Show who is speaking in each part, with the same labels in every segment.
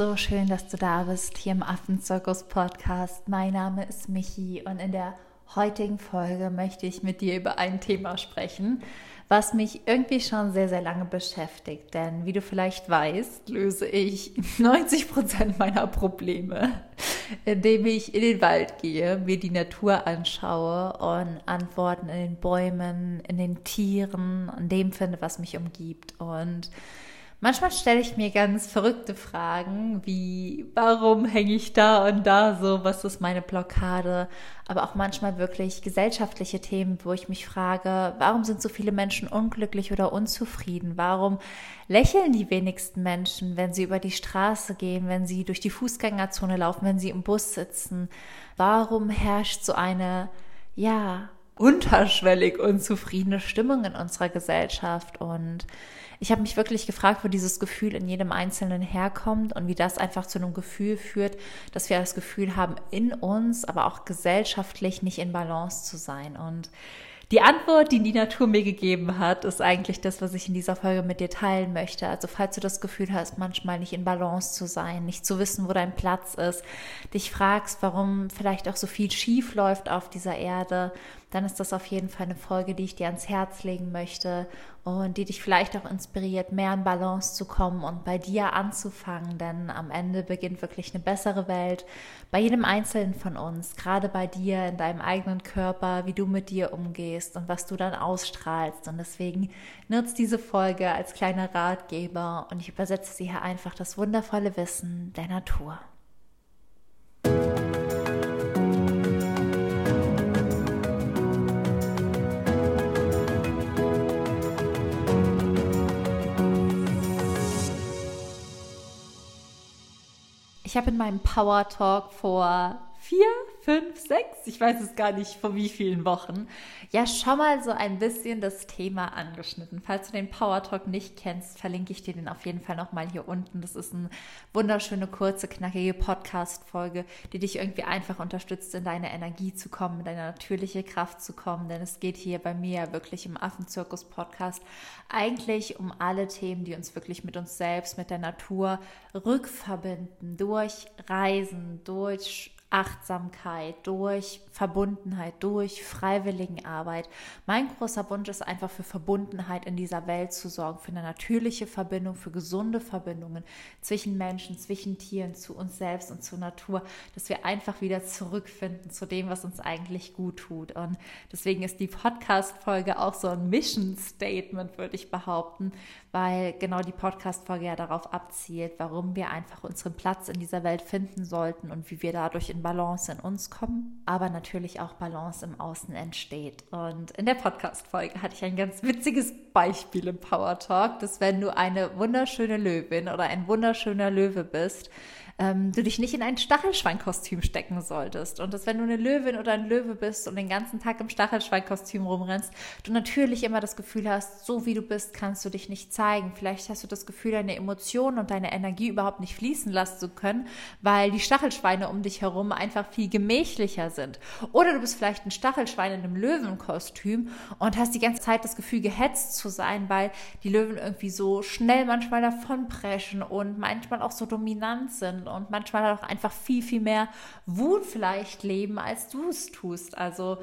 Speaker 1: so schön, dass du da bist hier im Affenzirkus Podcast. Mein Name ist Michi und in der heutigen Folge möchte ich mit dir über ein Thema sprechen, was mich irgendwie schon sehr, sehr lange beschäftigt. Denn wie du vielleicht weißt, löse ich 90 Prozent meiner Probleme, indem ich in den Wald gehe, mir die Natur anschaue und Antworten in den Bäumen, in den Tieren, in dem finde, was mich umgibt. Und Manchmal stelle ich mir ganz verrückte Fragen, wie warum hänge ich da und da so, was ist meine Blockade, aber auch manchmal wirklich gesellschaftliche Themen, wo ich mich frage, warum sind so viele Menschen unglücklich oder unzufrieden? Warum lächeln die wenigsten Menschen, wenn sie über die Straße gehen, wenn sie durch die Fußgängerzone laufen, wenn sie im Bus sitzen? Warum herrscht so eine, ja, unterschwellig unzufriedene Stimmung in unserer Gesellschaft und ich habe mich wirklich gefragt, wo dieses Gefühl in jedem Einzelnen herkommt und wie das einfach zu einem Gefühl führt, dass wir das Gefühl haben, in uns, aber auch gesellschaftlich nicht in Balance zu sein. Und die Antwort, die die Natur mir gegeben hat, ist eigentlich das, was ich in dieser Folge mit dir teilen möchte. Also falls du das Gefühl hast, manchmal nicht in Balance zu sein, nicht zu wissen, wo dein Platz ist, dich fragst, warum vielleicht auch so viel schief läuft auf dieser Erde, dann ist das auf jeden Fall eine Folge, die ich dir ans Herz legen möchte und die dich vielleicht auch inspiriert, mehr in Balance zu kommen und bei dir anzufangen, denn am Ende beginnt wirklich eine bessere Welt bei jedem Einzelnen von uns, gerade bei dir in deinem eigenen Körper, wie du mit dir umgehst und was du dann ausstrahlst. Und deswegen nutzt diese Folge als kleiner Ratgeber und ich übersetze sie hier einfach das wundervolle Wissen der Natur. Ich habe in meinem Power Talk vor vier, fünf, sechs, ich weiß es gar nicht vor wie vielen Wochen, ja schon mal so ein bisschen das Thema angeschnitten. Falls du den Power Talk nicht kennst, verlinke ich dir den auf jeden Fall nochmal hier unten. Das ist eine wunderschöne, kurze, knackige Podcast-Folge, die dich irgendwie einfach unterstützt, in deine Energie zu kommen, in deine natürliche Kraft zu kommen. Denn es geht hier bei mir wirklich im Affenzirkus-Podcast eigentlich um alle Themen, die uns wirklich mit uns selbst, mit der Natur rückverbinden, durch Reisen, durch Achtsamkeit, durch Verbundenheit, durch Freiwilligenarbeit. Mein großer Wunsch ist einfach für Verbundenheit in dieser Welt zu sorgen, für eine natürliche Verbindung, für gesunde Verbindungen zwischen Menschen, zwischen Tieren, zu uns selbst und zur Natur, dass wir einfach wieder zurückfinden zu dem, was uns eigentlich gut tut. Und deswegen ist die Podcast-Folge auch so ein Mission Statement, würde ich behaupten, weil genau die Podcast-Folge ja darauf abzielt, warum wir einfach unseren Platz in dieser Welt finden sollten und wie wir dadurch in Balance in uns kommen, aber natürlich auch Balance im Außen entsteht. Und in der Podcast-Folge hatte ich ein ganz witziges Beispiel im Power Talk, dass wenn du eine wunderschöne Löwin oder ein wunderschöner Löwe bist, ähm, du dich nicht in ein Stachelschweinkostüm stecken solltest. Und dass wenn du eine Löwin oder ein Löwe bist und den ganzen Tag im Stachelschweinkostüm rumrennst, du natürlich immer das Gefühl hast, so wie du bist, kannst du dich nicht zeigen. Vielleicht hast du das Gefühl, deine Emotionen und deine Energie überhaupt nicht fließen lassen zu können, weil die Stachelschweine um dich herum einfach viel gemächlicher sind. Oder du bist vielleicht ein Stachelschwein in einem Löwenkostüm und hast die ganze Zeit das Gefühl, gehetzt zu sein, weil die Löwen irgendwie so schnell manchmal davonpreschen und manchmal auch so dominant sind und manchmal auch einfach viel, viel mehr Wut vielleicht leben, als du es tust. Also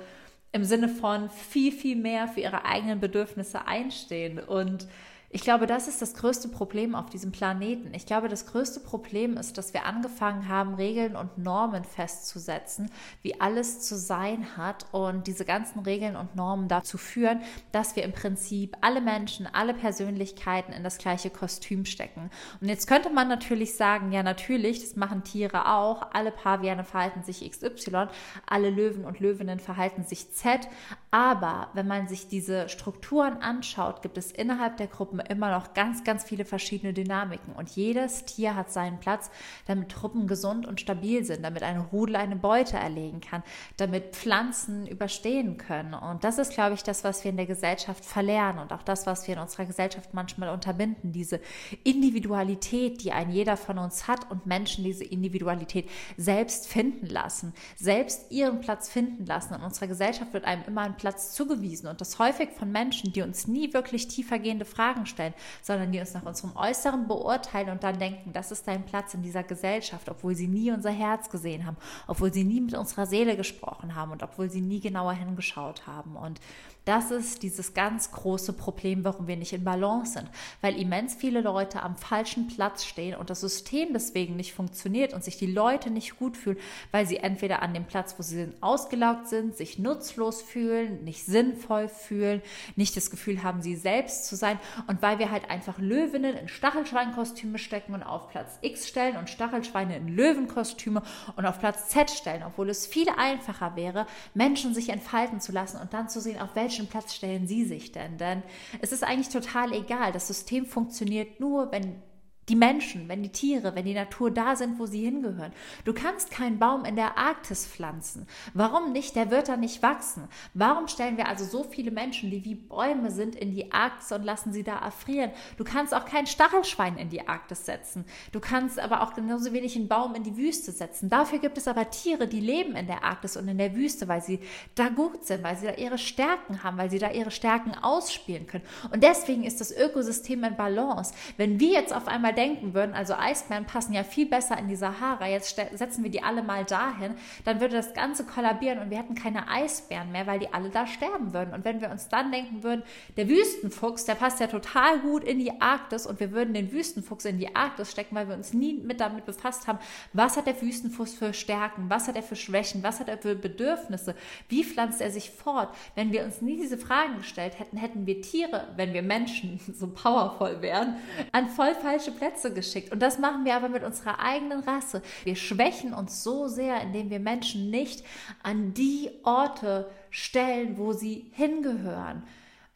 Speaker 1: im Sinne von viel, viel mehr für ihre eigenen Bedürfnisse einstehen und ich glaube, das ist das größte Problem auf diesem Planeten. Ich glaube, das größte Problem ist, dass wir angefangen haben, Regeln und Normen festzusetzen, wie alles zu sein hat und diese ganzen Regeln und Normen dazu führen, dass wir im Prinzip alle Menschen, alle Persönlichkeiten in das gleiche Kostüm stecken. Und jetzt könnte man natürlich sagen, ja natürlich, das machen Tiere auch, alle Paviane verhalten sich XY, alle Löwen und Löwinnen verhalten sich Z, aber wenn man sich diese Strukturen anschaut, gibt es innerhalb der Gruppen immer noch ganz, ganz viele verschiedene Dynamiken. Und jedes Tier hat seinen Platz, damit Truppen gesund und stabil sind, damit ein Rudel eine Beute erlegen kann, damit Pflanzen überstehen können. Und das ist, glaube ich, das, was wir in der Gesellschaft verlernen und auch das, was wir in unserer Gesellschaft manchmal unterbinden. Diese Individualität, die ein jeder von uns hat und Menschen diese Individualität selbst finden lassen, selbst ihren Platz finden lassen. In unserer Gesellschaft wird einem immer ein Platz zugewiesen und das häufig von Menschen, die uns nie wirklich tiefergehende Fragen stellen, sondern die uns nach unserem Äußeren beurteilen und dann denken, das ist dein Platz in dieser Gesellschaft, obwohl sie nie unser Herz gesehen haben, obwohl sie nie mit unserer Seele gesprochen haben und obwohl sie nie genauer hingeschaut haben. Und das ist dieses ganz große Problem, warum wir nicht in Balance sind, weil immens viele Leute am falschen Platz stehen und das System deswegen nicht funktioniert und sich die Leute nicht gut fühlen, weil sie entweder an dem Platz, wo sie sind, ausgelaugt sind, sich nutzlos fühlen, nicht sinnvoll fühlen, nicht das Gefühl haben, sie selbst zu sein und weil wir halt einfach Löwinnen in Stachelschweinkostüme stecken und auf Platz X stellen und Stachelschweine in Löwenkostüme und auf Platz Z stellen, obwohl es viel einfacher wäre, Menschen sich entfalten zu lassen und dann zu sehen, auf welchen Platz stellen Sie sich denn? Denn es ist eigentlich total egal. Das System funktioniert nur, wenn die Menschen, wenn die Tiere, wenn die Natur da sind, wo sie hingehören. Du kannst keinen Baum in der Arktis pflanzen. Warum nicht? Der wird da nicht wachsen. Warum stellen wir also so viele Menschen, die wie Bäume sind, in die Arktis und lassen sie da erfrieren? Du kannst auch kein Stachelschwein in die Arktis setzen. Du kannst aber auch genauso wenig einen Baum in die Wüste setzen. Dafür gibt es aber Tiere, die leben in der Arktis und in der Wüste, weil sie da gut sind, weil sie da ihre Stärken haben, weil sie da ihre Stärken ausspielen können. Und deswegen ist das Ökosystem in Balance. Wenn wir jetzt auf einmal denken würden, also Eisbären passen ja viel besser in die Sahara, jetzt setzen wir die alle mal dahin, dann würde das Ganze kollabieren und wir hätten keine Eisbären mehr, weil die alle da sterben würden. Und wenn wir uns dann denken würden, der Wüstenfuchs, der passt ja total gut in die Arktis und wir würden den Wüstenfuchs in die Arktis stecken, weil wir uns nie mit damit befasst haben, was hat der Wüstenfuchs für Stärken, was hat er für Schwächen, was hat er für Bedürfnisse, wie pflanzt er sich fort. Wenn wir uns nie diese Fragen gestellt hätten, hätten wir Tiere, wenn wir Menschen so powervoll wären, an voll falsche Plätze Plätze geschickt. Und das machen wir aber mit unserer eigenen Rasse. Wir schwächen uns so sehr, indem wir Menschen nicht an die Orte stellen, wo sie hingehören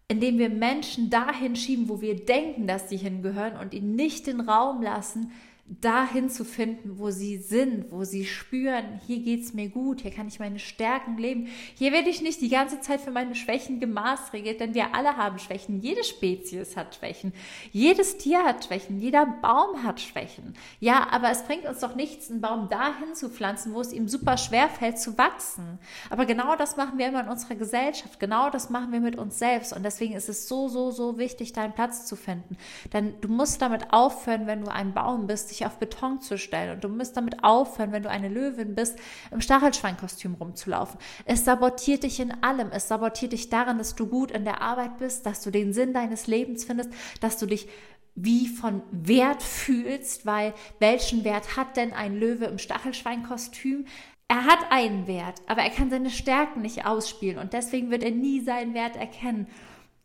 Speaker 1: indem wir Menschen dahin schieben, wo wir denken, dass sie hingehören und ihnen nicht den Raum lassen, dahin zu finden, wo sie sind, wo sie spüren, hier geht es mir gut, hier kann ich meine Stärken leben. Hier werde ich nicht die ganze Zeit für meine Schwächen gemaßregelt, denn wir alle haben Schwächen. Jede Spezies hat Schwächen. Jedes Tier hat Schwächen. Jeder Baum hat Schwächen. Ja, aber es bringt uns doch nichts, einen Baum dahin zu pflanzen, wo es ihm super schwer fällt zu wachsen. Aber genau das machen wir immer in unserer Gesellschaft. Genau das machen wir mit uns selbst. Und deswegen ist es so, so, so wichtig, deinen Platz zu finden. Denn du musst damit aufhören, wenn du ein Baum bist, dich auf Beton zu stellen. Und du musst damit aufhören, wenn du eine Löwin bist, im Stachelschweinkostüm rumzulaufen. Es sabotiert dich in allem. Es sabotiert dich daran, dass du gut in der Arbeit bist, dass du den Sinn deines Lebens findest, dass du dich wie von Wert fühlst, weil welchen Wert hat denn ein Löwe im Stachelschweinkostüm? Er hat einen Wert, aber er kann seine Stärken nicht ausspielen und deswegen wird er nie seinen Wert erkennen.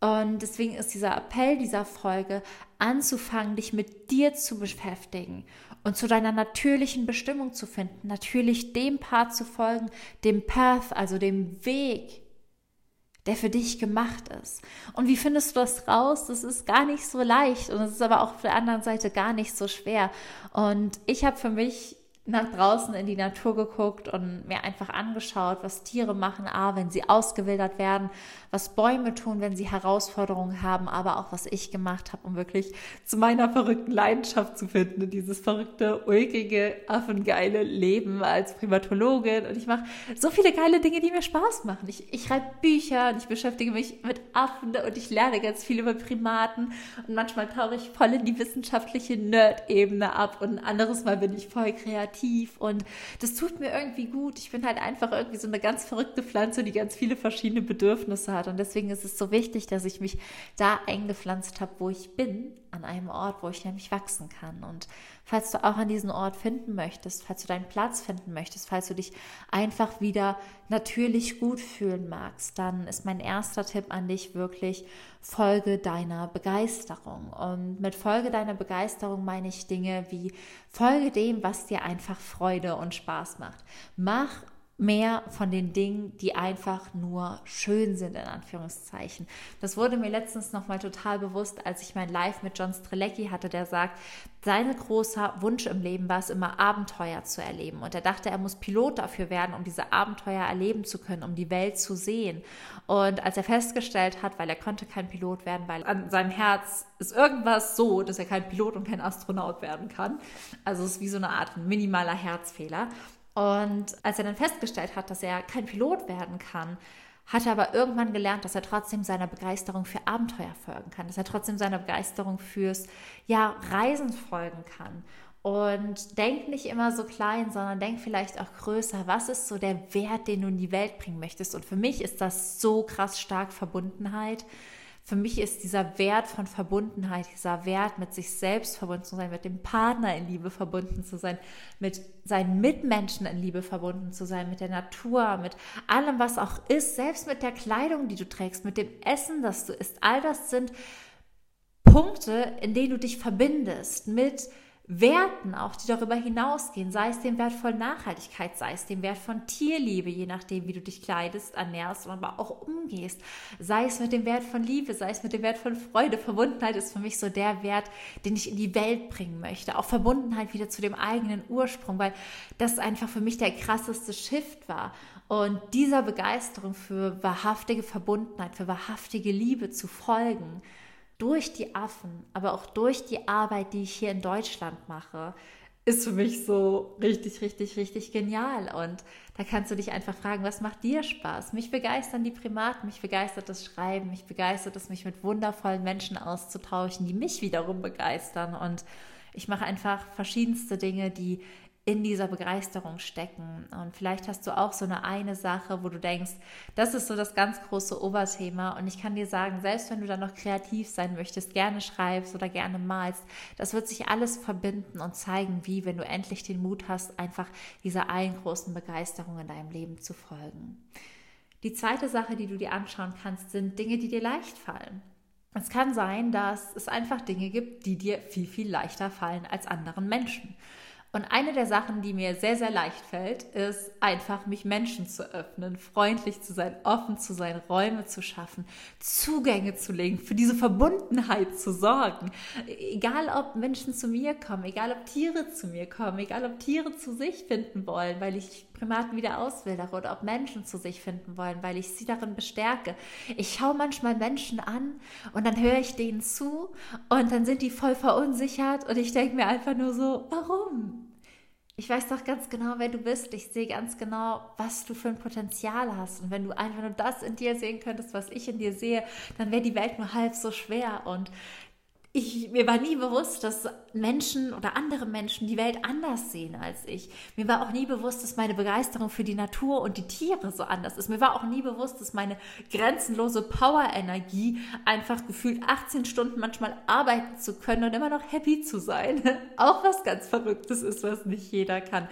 Speaker 1: Und deswegen ist dieser Appell dieser Folge, anzufangen, dich mit dir zu beschäftigen und zu deiner natürlichen Bestimmung zu finden, natürlich dem Part zu folgen, dem Path, also dem Weg, der für dich gemacht ist. Und wie findest du das raus? Das ist gar nicht so leicht und es ist aber auch auf der anderen Seite gar nicht so schwer. Und ich habe für mich nach draußen in die Natur geguckt und mir einfach angeschaut, was Tiere machen, a, wenn sie ausgewildert werden, was Bäume tun, wenn sie Herausforderungen haben, aber auch was ich gemacht habe, um wirklich zu meiner verrückten Leidenschaft zu finden, dieses verrückte, ulkige, affengeile Leben als Primatologin. Und ich mache so viele geile Dinge, die mir Spaß machen. Ich, ich schreibe Bücher und ich beschäftige mich mit Affen und ich lerne ganz viel über Primaten und manchmal tauche ich voll in die wissenschaftliche Nerd-Ebene ab und ein anderes Mal bin ich voll kreativ kreativ und das tut mir irgendwie gut. Ich bin halt einfach irgendwie so eine ganz verrückte Pflanze, die ganz viele verschiedene Bedürfnisse hat und deswegen ist es so wichtig, dass ich mich da eingepflanzt habe, wo ich bin, an einem Ort, wo ich nämlich wachsen kann und falls du auch an diesen Ort finden möchtest, falls du deinen Platz finden möchtest, falls du dich einfach wieder natürlich gut fühlen magst, dann ist mein erster Tipp an dich wirklich, folge deiner Begeisterung. Und mit Folge deiner Begeisterung meine ich Dinge wie folge dem, was dir einfach Freude und Spaß macht. Mach mehr von den Dingen, die einfach nur schön sind, in Anführungszeichen. Das wurde mir letztens nochmal total bewusst, als ich mein Live mit John Strelecki hatte, der sagt, sein großer Wunsch im Leben war es immer, Abenteuer zu erleben. Und er dachte, er muss Pilot dafür werden, um diese Abenteuer erleben zu können, um die Welt zu sehen. Und als er festgestellt hat, weil er konnte kein Pilot werden, weil an seinem Herz ist irgendwas so, dass er kein Pilot und kein Astronaut werden kann. Also es ist wie so eine Art minimaler Herzfehler. Und als er dann festgestellt hat, dass er kein Pilot werden kann, hatte aber irgendwann gelernt, dass er trotzdem seiner Begeisterung für Abenteuer folgen kann, dass er trotzdem seiner Begeisterung fürs ja, Reisen folgen kann. Und denk nicht immer so klein, sondern denk vielleicht auch größer. Was ist so der Wert, den du in die Welt bringen möchtest? Und für mich ist das so krass stark Verbundenheit. Für mich ist dieser Wert von Verbundenheit, dieser Wert mit sich selbst verbunden zu sein, mit dem Partner in Liebe verbunden zu sein, mit seinen Mitmenschen in Liebe verbunden zu sein, mit der Natur, mit allem, was auch ist, selbst mit der Kleidung, die du trägst, mit dem Essen, das du isst. All das sind Punkte, in denen du dich verbindest mit Werten auch, die darüber hinausgehen, sei es dem Wert von Nachhaltigkeit, sei es dem Wert von Tierliebe, je nachdem, wie du dich kleidest, ernährst, aber auch umgehst, sei es mit dem Wert von Liebe, sei es mit dem Wert von Freude. Verbundenheit ist für mich so der Wert, den ich in die Welt bringen möchte. Auch Verbundenheit wieder zu dem eigenen Ursprung, weil das einfach für mich der krasseste Shift war. Und dieser Begeisterung für wahrhaftige Verbundenheit, für wahrhaftige Liebe zu folgen, durch die Affen, aber auch durch die Arbeit, die ich hier in Deutschland mache, ist für mich so richtig, richtig, richtig genial. Und da kannst du dich einfach fragen, was macht dir Spaß? Mich begeistern die Primaten, mich begeistert das Schreiben, mich begeistert es, mich mit wundervollen Menschen auszutauschen, die mich wiederum begeistern. Und ich mache einfach verschiedenste Dinge, die in dieser Begeisterung stecken. Und vielleicht hast du auch so eine eine Sache, wo du denkst, das ist so das ganz große Oberthema. Und ich kann dir sagen, selbst wenn du dann noch kreativ sein möchtest, gerne schreibst oder gerne malst, das wird sich alles verbinden und zeigen, wie, wenn du endlich den Mut hast, einfach dieser einen großen Begeisterung in deinem Leben zu folgen. Die zweite Sache, die du dir anschauen kannst, sind Dinge, die dir leicht fallen. Es kann sein, dass es einfach Dinge gibt, die dir viel, viel leichter fallen als anderen Menschen. Und eine der Sachen, die mir sehr, sehr leicht fällt, ist einfach, mich Menschen zu öffnen, freundlich zu sein, offen zu sein, Räume zu schaffen, Zugänge zu legen, für diese Verbundenheit zu sorgen. Egal, ob Menschen zu mir kommen, egal, ob Tiere zu mir kommen, egal, ob Tiere zu sich finden wollen, weil ich Primaten wieder auswildere oder ob Menschen zu sich finden wollen, weil ich sie darin bestärke. Ich schaue manchmal Menschen an und dann höre ich denen zu und dann sind die voll verunsichert und ich denke mir einfach nur so, warum? Ich weiß doch ganz genau, wer du bist. Ich sehe ganz genau, was du für ein Potenzial hast. Und wenn du einfach nur das in dir sehen könntest, was ich in dir sehe, dann wäre die Welt nur halb so schwer. Und ich, mir war nie bewusst, dass Menschen oder andere Menschen die Welt anders sehen als ich. Mir war auch nie bewusst, dass meine Begeisterung für die Natur und die Tiere so anders ist. Mir war auch nie bewusst, dass meine grenzenlose Power-Energie einfach gefühlt 18 Stunden manchmal arbeiten zu können und immer noch happy zu sein. auch was ganz Verrücktes ist, was nicht jeder kann.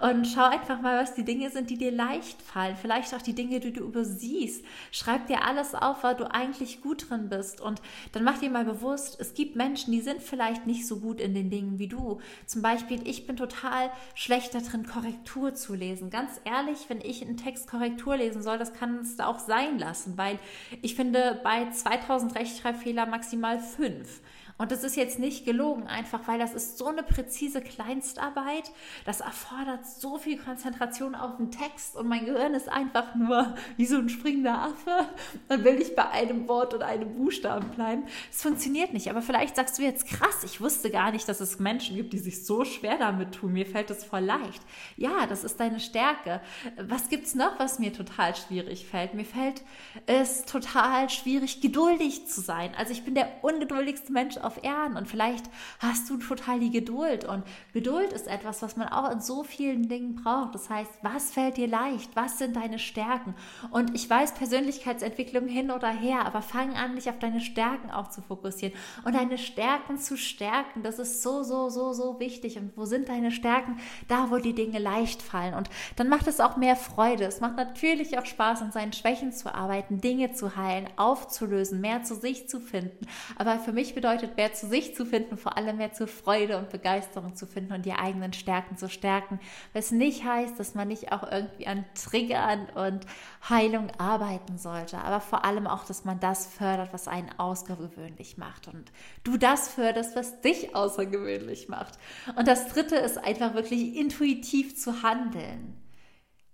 Speaker 1: Und schau einfach mal, was die Dinge sind, die dir leicht fallen. Vielleicht auch die Dinge, die du übersiehst. Schreib dir alles auf, weil du eigentlich gut drin bist. Und dann mach dir mal bewusst, es gibt Menschen, die sind vielleicht nicht so gut in den Dingen wie du. Zum Beispiel, ich bin total schlecht darin, Korrektur zu lesen. Ganz ehrlich, wenn ich einen Text Korrektur lesen soll, das kann es auch sein lassen, weil ich finde bei 2000 Rechtschreibfehler maximal fünf. Und das ist jetzt nicht gelogen, einfach weil das ist so eine präzise Kleinstarbeit. Das erfordert so viel Konzentration auf den Text und mein Gehirn ist einfach nur wie so ein springender Affe. Dann will ich bei einem Wort oder einem Buchstaben bleiben. Es funktioniert nicht. Aber vielleicht sagst du jetzt krass, ich wusste gar nicht, dass es Menschen gibt, die sich so schwer damit tun. Mir fällt das voll leicht. Ja, das ist deine Stärke. Was gibt es noch, was mir total schwierig fällt? Mir fällt es total schwierig, geduldig zu sein. Also ich bin der ungeduldigste Mensch auf Erden und vielleicht hast du total die Geduld und Geduld ist etwas, was man auch in so vielen Dingen braucht. Das heißt, was fällt dir leicht? Was sind deine Stärken? Und ich weiß Persönlichkeitsentwicklung hin oder her, aber fang an, dich auf deine Stärken auch zu fokussieren und deine Stärken zu stärken. Das ist so, so, so, so wichtig. Und wo sind deine Stärken? Da, wo die Dinge leicht fallen. Und dann macht es auch mehr Freude. Es macht natürlich auch Spaß, an seinen Schwächen zu arbeiten, Dinge zu heilen, aufzulösen, mehr zu sich zu finden. Aber für mich bedeutet mehr zu sich zu finden, vor allem mehr zur Freude und Begeisterung zu finden und die eigenen Stärken zu stärken. Was nicht heißt, dass man nicht auch irgendwie an Triggern und Heilung arbeiten sollte, aber vor allem auch, dass man das fördert, was einen außergewöhnlich macht und du das förderst, was dich außergewöhnlich macht. Und das dritte ist einfach wirklich intuitiv zu handeln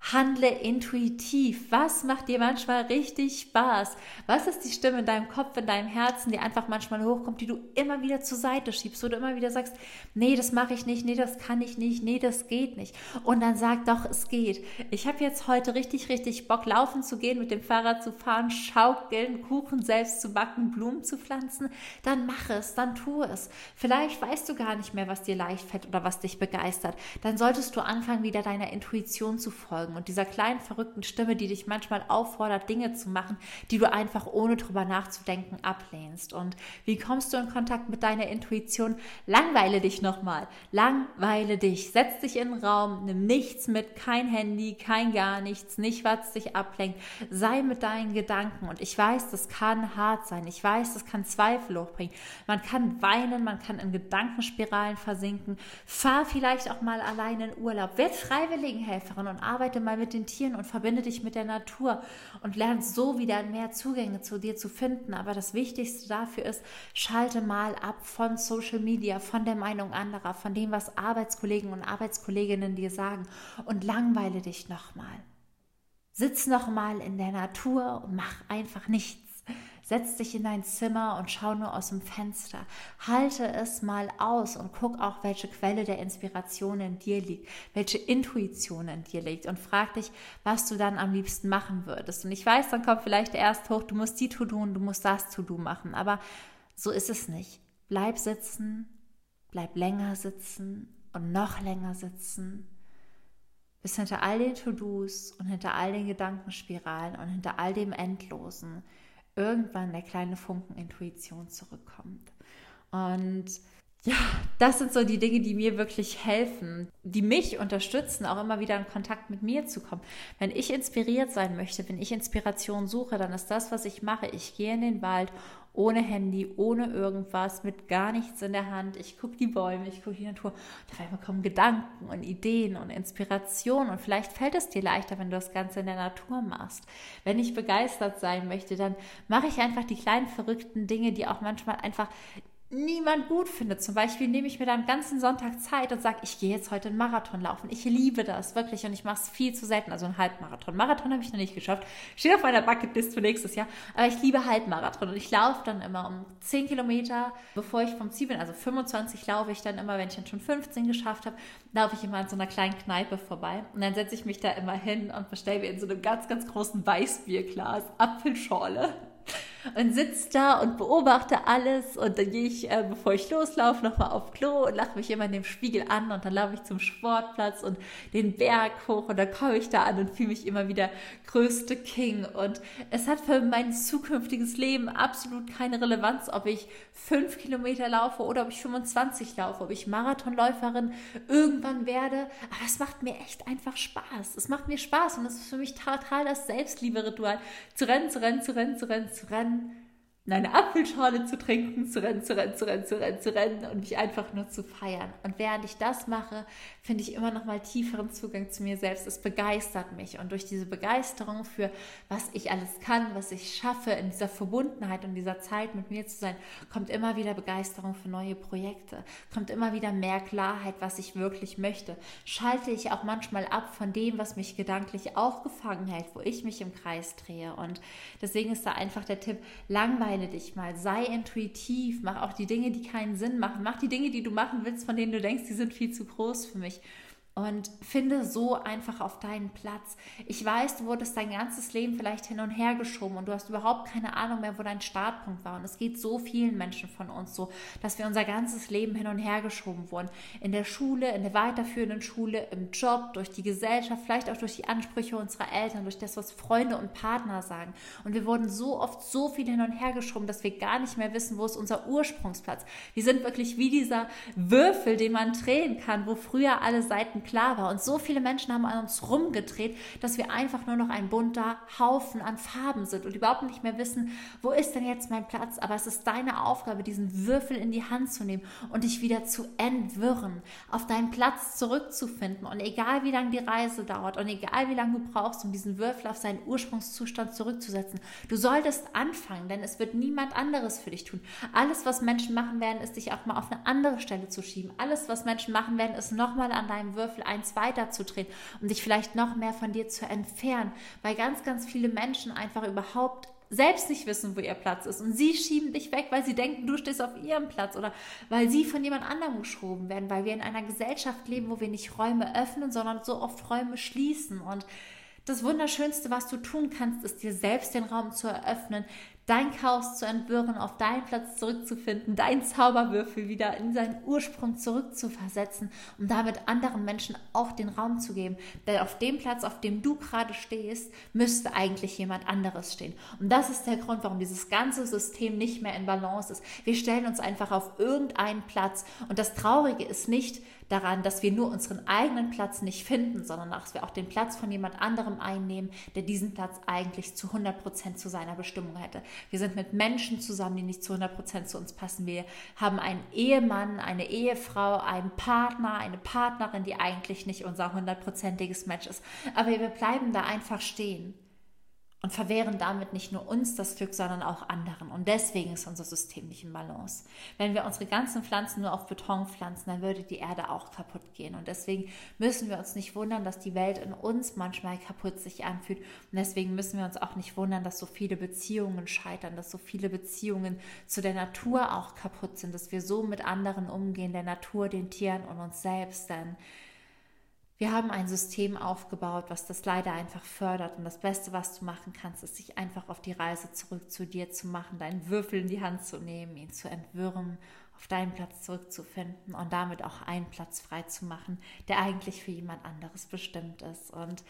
Speaker 1: Handle intuitiv. Was macht dir manchmal richtig Spaß? Was ist die Stimme in deinem Kopf, in deinem Herzen, die einfach manchmal hochkommt, die du immer wieder zur Seite schiebst, wo du immer wieder sagst, nee, das mache ich nicht, nee, das kann ich nicht, nee, das geht nicht. Und dann sag doch, es geht. Ich habe jetzt heute richtig, richtig Bock, laufen zu gehen, mit dem Fahrrad zu fahren, schaukeln, Kuchen selbst zu backen, Blumen zu pflanzen. Dann mach es, dann tu es. Vielleicht weißt du gar nicht mehr, was dir leicht fällt oder was dich begeistert. Dann solltest du anfangen, wieder deiner Intuition zu folgen folgen und dieser kleinen verrückten Stimme, die dich manchmal auffordert, Dinge zu machen, die du einfach ohne drüber nachzudenken ablehnst. Und wie kommst du in Kontakt mit deiner Intuition? Langweile dich nochmal. Langweile dich. Setz dich in den Raum, nimm nichts mit, kein Handy, kein gar nichts, nicht was dich ablenkt. Sei mit deinen Gedanken. Und ich weiß, das kann hart sein. Ich weiß, das kann Zweifel hochbringen. Man kann weinen, man kann in Gedankenspiralen versinken. Fahr vielleicht auch mal alleine in Urlaub. Werd Freiwilligenhelferin und arbeite arbeite mal mit den Tieren und verbinde dich mit der Natur und lernst so wieder mehr Zugänge zu dir zu finden. Aber das Wichtigste dafür ist, schalte mal ab von Social Media, von der Meinung anderer, von dem, was Arbeitskollegen und Arbeitskolleginnen dir sagen und langweile dich nochmal. Sitz nochmal in der Natur und mach einfach nichts. Setz dich in dein Zimmer und schau nur aus dem Fenster. Halte es mal aus und guck auch, welche Quelle der Inspiration in dir liegt, welche Intuition in dir liegt und frag dich, was du dann am liebsten machen würdest. Und ich weiß, dann kommt vielleicht erst hoch, du musst die To-Do und du musst das To-Do machen, aber so ist es nicht. Bleib sitzen, bleib länger sitzen und noch länger sitzen bis hinter all den To-Dos und hinter all den Gedankenspiralen und hinter all dem Endlosen irgendwann der kleine Funken Intuition zurückkommt. Und ja, das sind so die Dinge, die mir wirklich helfen, die mich unterstützen, auch immer wieder in Kontakt mit mir zu kommen. Wenn ich inspiriert sein möchte, wenn ich Inspiration suche, dann ist das, was ich mache. Ich gehe in den Wald ohne Handy, ohne irgendwas, mit gar nichts in der Hand. Ich gucke die Bäume, ich gucke die Natur. Einmal kommen Gedanken und Ideen und Inspiration. Und vielleicht fällt es dir leichter, wenn du das Ganze in der Natur machst. Wenn ich begeistert sein möchte, dann mache ich einfach die kleinen verrückten Dinge, die auch manchmal einfach niemand gut findet. Zum Beispiel nehme ich mir dann einen ganzen Sonntag Zeit und sage, ich gehe jetzt heute einen Marathon laufen. Ich liebe das wirklich und ich mache es viel zu selten. Also einen Halbmarathon. Marathon habe ich noch nicht geschafft. Steht auf meiner Bucketlist für nächstes Jahr. Aber ich liebe Halbmarathon und ich laufe dann immer um 10 Kilometer, bevor ich vom Ziel bin. Also 25 laufe ich dann immer, wenn ich dann schon 15 geschafft habe, laufe ich immer an so einer kleinen Kneipe vorbei. Und dann setze ich mich da immer hin und bestelle mir in so einem ganz, ganz großen Weißbierglas Apfelschorle und sitze da und beobachte alles. Und dann gehe ich, äh, bevor ich loslaufe, nochmal auf Klo und lache mich immer in dem Spiegel an. Und dann laufe ich zum Sportplatz und den Berg hoch. Und dann komme ich da an und fühle mich immer wieder größte King. Und es hat für mein zukünftiges Leben absolut keine Relevanz, ob ich fünf Kilometer laufe oder ob ich 25 laufe, ob ich Marathonläuferin irgendwann werde, aber es macht mir echt einfach Spaß. Es macht mir Spaß und es ist für mich total das Selbstliebe-Ritual, zu rennen, zu rennen, zu rennen, zu rennen, zu rennen eine Apfelschorle zu trinken, zu rennen, zu rennen, zu rennen, zu rennen, zu rennen und mich einfach nur zu feiern. Und während ich das mache, finde ich immer noch mal tieferen Zugang zu mir selbst. Es begeistert mich und durch diese Begeisterung für was ich alles kann, was ich schaffe, in dieser Verbundenheit und dieser Zeit mit mir zu sein, kommt immer wieder Begeisterung für neue Projekte, kommt immer wieder mehr Klarheit, was ich wirklich möchte. Schalte ich auch manchmal ab von dem, was mich gedanklich aufgefangen hält, wo ich mich im Kreis drehe. Und deswegen ist da einfach der Tipp, langweile dich mal, sei intuitiv, mach auch die Dinge, die keinen Sinn machen, mach die Dinge, die du machen willst, von denen du denkst, die sind viel zu groß für mich euch. Und finde so einfach auf deinen Platz. Ich weiß, du wurdest dein ganzes Leben vielleicht hin und her geschoben und du hast überhaupt keine Ahnung mehr, wo dein Startpunkt war. Und es geht so vielen Menschen von uns so, dass wir unser ganzes Leben hin und her geschoben wurden. In der Schule, in der weiterführenden Schule, im Job, durch die Gesellschaft, vielleicht auch durch die Ansprüche unserer Eltern, durch das, was Freunde und Partner sagen. Und wir wurden so oft so viel hin und her geschoben, dass wir gar nicht mehr wissen, wo ist unser Ursprungsplatz. Wir sind wirklich wie dieser Würfel, den man drehen kann, wo früher alle Seiten klar war. Und so viele Menschen haben an uns rumgedreht, dass wir einfach nur noch ein bunter Haufen an Farben sind und überhaupt nicht mehr wissen, wo ist denn jetzt mein Platz. Aber es ist deine Aufgabe, diesen Würfel in die Hand zu nehmen und dich wieder zu entwirren, auf deinen Platz zurückzufinden. Und egal wie lange die Reise dauert und egal wie lange du brauchst, um diesen Würfel auf seinen Ursprungszustand zurückzusetzen, du solltest anfangen, denn es wird niemand anderes für dich tun. Alles, was Menschen machen werden, ist dich auch mal auf eine andere Stelle zu schieben. Alles, was Menschen machen werden, ist nochmal an deinem Würfel Teufel eins weiterzudrehen um dich vielleicht noch mehr von dir zu entfernen, weil ganz, ganz viele Menschen einfach überhaupt selbst nicht wissen, wo ihr Platz ist. Und sie schieben dich weg, weil sie denken, du stehst auf ihrem Platz oder weil sie von jemand anderem geschoben werden, weil wir in einer Gesellschaft leben, wo wir nicht Räume öffnen, sondern so oft Räume schließen. Und das Wunderschönste, was du tun kannst, ist dir selbst den Raum zu eröffnen, dein Chaos zu entwirren, auf deinen Platz zurückzufinden, deinen Zauberwürfel wieder in seinen Ursprung zurückzuversetzen, um damit anderen Menschen auch den Raum zu geben. Denn auf dem Platz, auf dem du gerade stehst, müsste eigentlich jemand anderes stehen. Und das ist der Grund, warum dieses ganze System nicht mehr in Balance ist. Wir stellen uns einfach auf irgendeinen Platz. Und das Traurige ist nicht, daran, dass wir nur unseren eigenen Platz nicht finden, sondern dass wir auch den Platz von jemand anderem einnehmen, der diesen Platz eigentlich zu 100 Prozent zu seiner Bestimmung hätte. Wir sind mit Menschen zusammen, die nicht zu 100 Prozent zu uns passen. Wir haben einen Ehemann, eine Ehefrau, einen Partner, eine Partnerin, die eigentlich nicht unser hundertprozentiges Match ist. Aber wir bleiben da einfach stehen und verwehren damit nicht nur uns das Glück, sondern auch anderen. Und deswegen ist unser System nicht in Balance. Wenn wir unsere ganzen Pflanzen nur auf Beton pflanzen, dann würde die Erde auch kaputt gehen. Und deswegen müssen wir uns nicht wundern, dass die Welt in uns manchmal kaputt sich anfühlt. Und deswegen müssen wir uns auch nicht wundern, dass so viele Beziehungen scheitern, dass so viele Beziehungen zu der Natur auch kaputt sind, dass wir so mit anderen umgehen, der Natur, den Tieren und uns selbst. Denn wir haben ein System aufgebaut, was das leider einfach fördert. Und das Beste, was du machen kannst, ist, sich einfach auf die Reise zurück zu dir zu machen, deinen Würfel in die Hand zu nehmen, ihn zu entwirren, auf deinen Platz zurückzufinden und damit auch einen Platz frei zu machen, der eigentlich für jemand anderes bestimmt ist. Und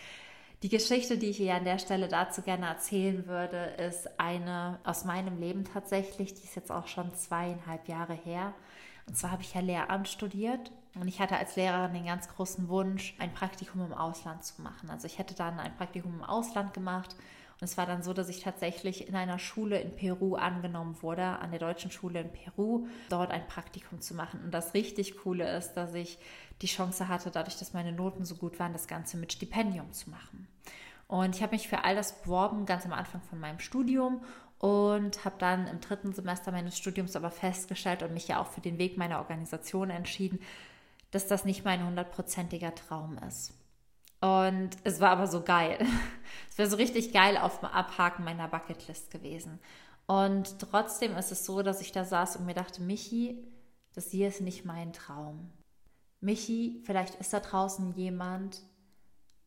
Speaker 1: die Geschichte, die ich hier an der Stelle dazu gerne erzählen würde, ist eine aus meinem Leben tatsächlich. Die ist jetzt auch schon zweieinhalb Jahre her. Und zwar habe ich ja Lehramt studiert und ich hatte als Lehrerin den ganz großen Wunsch, ein Praktikum im Ausland zu machen. Also ich hätte dann ein Praktikum im Ausland gemacht. Und es war dann so, dass ich tatsächlich in einer Schule in Peru angenommen wurde, an der deutschen Schule in Peru, dort ein Praktikum zu machen. Und das richtig Coole ist, dass ich die Chance hatte, dadurch, dass meine Noten so gut waren, das Ganze mit Stipendium zu machen. Und ich habe mich für all das beworben, ganz am Anfang von meinem Studium und habe dann im dritten Semester meines Studiums aber festgestellt und mich ja auch für den Weg meiner Organisation entschieden, dass das nicht mein hundertprozentiger Traum ist. Und es war aber so geil. Es wäre so richtig geil auf dem Abhaken meiner Bucketlist gewesen. Und trotzdem ist es so, dass ich da saß und mir dachte, Michi, das hier ist nicht mein Traum. Michi, vielleicht ist da draußen jemand,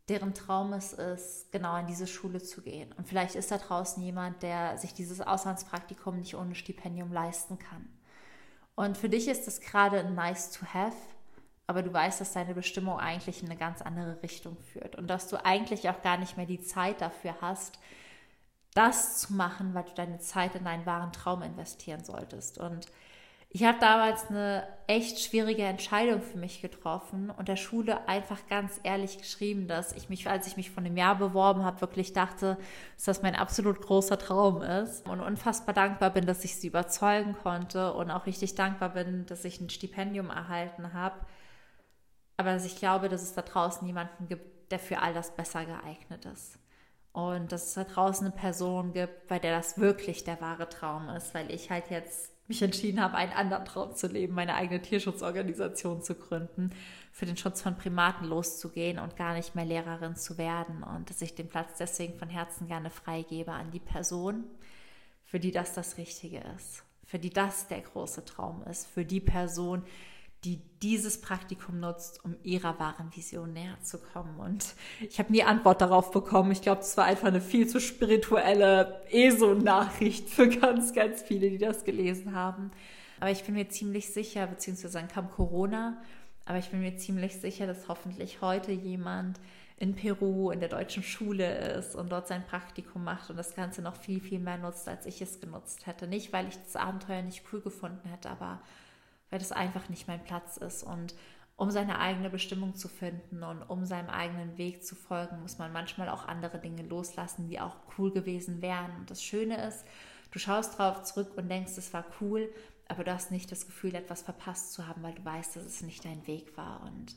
Speaker 1: deren Traum es ist, genau in diese Schule zu gehen. Und vielleicht ist da draußen jemand, der sich dieses Auslandspraktikum nicht ohne Stipendium leisten kann. Und für dich ist das gerade nice to have, aber du weißt, dass deine Bestimmung eigentlich in eine ganz andere Richtung führt und dass du eigentlich auch gar nicht mehr die Zeit dafür hast, das zu machen, weil du deine Zeit in deinen wahren Traum investieren solltest. Und ich habe damals eine echt schwierige Entscheidung für mich getroffen und der Schule einfach ganz ehrlich geschrieben, dass ich mich, als ich mich von einem Jahr beworben habe, wirklich dachte, dass das mein absolut großer Traum ist und unfassbar dankbar bin, dass ich sie überzeugen konnte und auch richtig dankbar bin, dass ich ein Stipendium erhalten habe. Aber ich glaube, dass es da draußen jemanden gibt, der für all das besser geeignet ist. Und dass es da draußen eine Person gibt, bei der das wirklich der wahre Traum ist, weil ich halt jetzt mich entschieden habe, einen anderen Traum zu leben, meine eigene Tierschutzorganisation zu gründen, für den Schutz von Primaten loszugehen und gar nicht mehr Lehrerin zu werden. Und dass ich den Platz deswegen von Herzen gerne freigebe an die Person, für die das das Richtige ist, für die das der große Traum ist, für die Person, die dieses Praktikum nutzt, um ihrer wahren Vision näher zu kommen. Und ich habe nie Antwort darauf bekommen. Ich glaube, es war einfach eine viel zu spirituelle ESO-Nachricht für ganz, ganz viele, die das gelesen haben. Aber ich bin mir ziemlich sicher, beziehungsweise dann kam Corona, aber ich bin mir ziemlich sicher, dass hoffentlich heute jemand in Peru in der deutschen Schule ist und dort sein Praktikum macht und das Ganze noch viel, viel mehr nutzt, als ich es genutzt hätte. Nicht, weil ich das Abenteuer nicht cool gefunden hätte, aber weil das einfach nicht mein Platz ist. Und um seine eigene Bestimmung zu finden und um seinem eigenen Weg zu folgen, muss man manchmal auch andere Dinge loslassen, die auch cool gewesen wären. Und das Schöne ist, du schaust drauf zurück und denkst, es war cool, aber du hast nicht das Gefühl, etwas verpasst zu haben, weil du weißt, dass es nicht dein Weg war. Und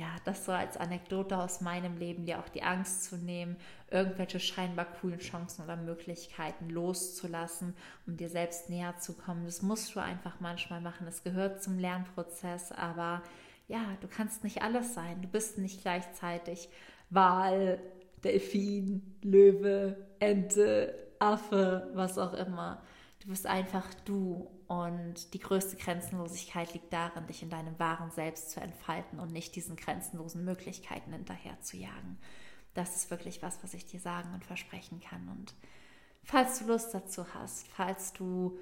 Speaker 1: ja, das so als Anekdote aus meinem Leben, dir auch die Angst zu nehmen, irgendwelche scheinbar coolen Chancen oder Möglichkeiten loszulassen, um dir selbst näher zu kommen. Das musst du einfach manchmal machen. Es gehört zum Lernprozess, aber ja, du kannst nicht alles sein. Du bist nicht gleichzeitig Wal, Delfin, Löwe, Ente, Affe, was auch immer. Du bist einfach du und die größte Grenzenlosigkeit liegt darin, dich in deinem wahren Selbst zu entfalten und nicht diesen grenzenlosen Möglichkeiten hinterher zu jagen. Das ist wirklich was, was ich dir sagen und versprechen kann. Und falls du Lust dazu hast, falls du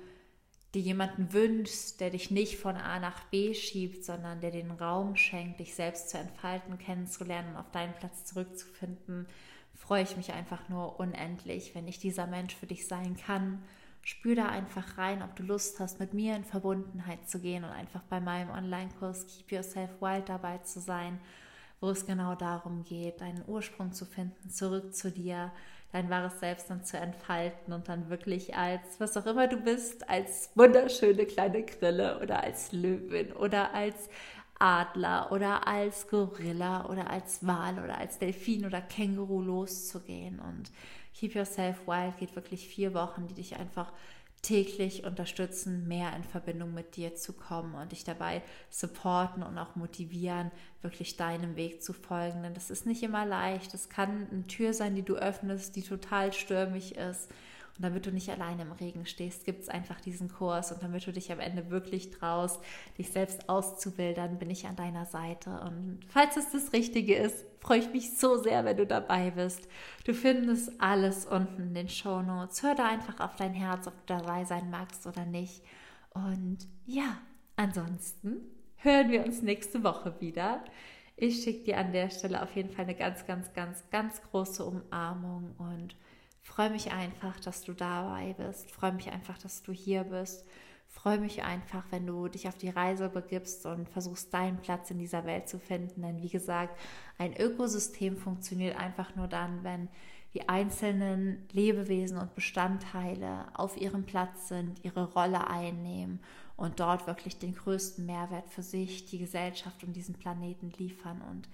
Speaker 1: dir jemanden wünschst, der dich nicht von A nach B schiebt, sondern der den Raum schenkt, dich selbst zu entfalten, kennenzulernen und auf deinen Platz zurückzufinden, freue ich mich einfach nur unendlich, wenn ich dieser Mensch für dich sein kann. Spür da einfach rein, ob du Lust hast, mit mir in Verbundenheit zu gehen und einfach bei meinem Online-Kurs Keep Yourself Wild dabei zu sein, wo es genau darum geht, deinen Ursprung zu finden, zurück zu dir, dein wahres Selbst dann zu entfalten und dann wirklich als, was auch immer du bist, als wunderschöne kleine Grille oder als Löwin oder als Adler oder als Gorilla oder als Wal oder als Delfin oder Känguru loszugehen. Und Keep Yourself Wild geht wirklich vier Wochen, die dich einfach täglich unterstützen, mehr in Verbindung mit dir zu kommen und dich dabei supporten und auch motivieren, wirklich deinem Weg zu folgen. Denn das ist nicht immer leicht. Es kann eine Tür sein, die du öffnest, die total stürmig ist und damit du nicht alleine im Regen stehst, gibt es einfach diesen Kurs. Und damit du dich am Ende wirklich traust, dich selbst auszuwildern, bin ich an deiner Seite. Und falls es das Richtige ist, freue ich mich so sehr, wenn du dabei bist. Du findest alles unten in den Show Notes. Hör da einfach auf dein Herz, ob du dabei sein magst oder nicht. Und ja, ansonsten hören wir uns nächste Woche wieder. Ich schicke dir an der Stelle auf jeden Fall eine ganz, ganz, ganz, ganz große Umarmung und freue mich einfach, dass du dabei bist. Freue mich einfach, dass du hier bist. Freue mich einfach, wenn du dich auf die Reise begibst und versuchst, deinen Platz in dieser Welt zu finden. Denn wie gesagt, ein Ökosystem funktioniert einfach nur dann, wenn die einzelnen Lebewesen und Bestandteile auf ihrem Platz sind, ihre Rolle einnehmen und dort wirklich den größten Mehrwert für sich, die Gesellschaft und diesen Planeten liefern. Und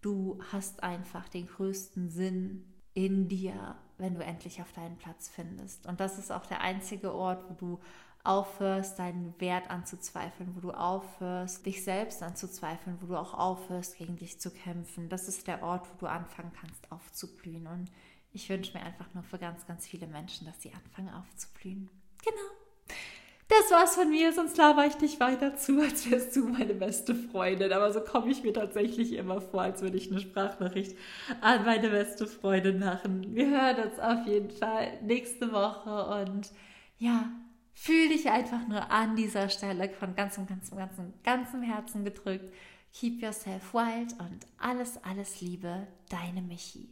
Speaker 1: du hast einfach den größten Sinn in dir, wenn du endlich auf deinen Platz findest. Und das ist auch der einzige Ort, wo du aufhörst, deinen Wert anzuzweifeln, wo du aufhörst, dich selbst anzuzweifeln, wo du auch aufhörst, gegen dich zu kämpfen. Das ist der Ort, wo du anfangen kannst aufzublühen. Und ich wünsche mir einfach nur für ganz, ganz viele Menschen, dass sie anfangen aufzublühen. Genau. Das war's von mir, sonst laber ich dich weiter zu, als wärst du meine beste Freundin. Aber so komme ich mir tatsächlich immer vor, als würde ich eine Sprachnachricht an meine beste Freundin machen. Wir hören uns auf jeden Fall nächste Woche und ja, fühl dich einfach nur an dieser Stelle von ganzem, ganzem, ganzem, ganzem Herzen gedrückt. Keep yourself wild und alles, alles Liebe, deine Michi.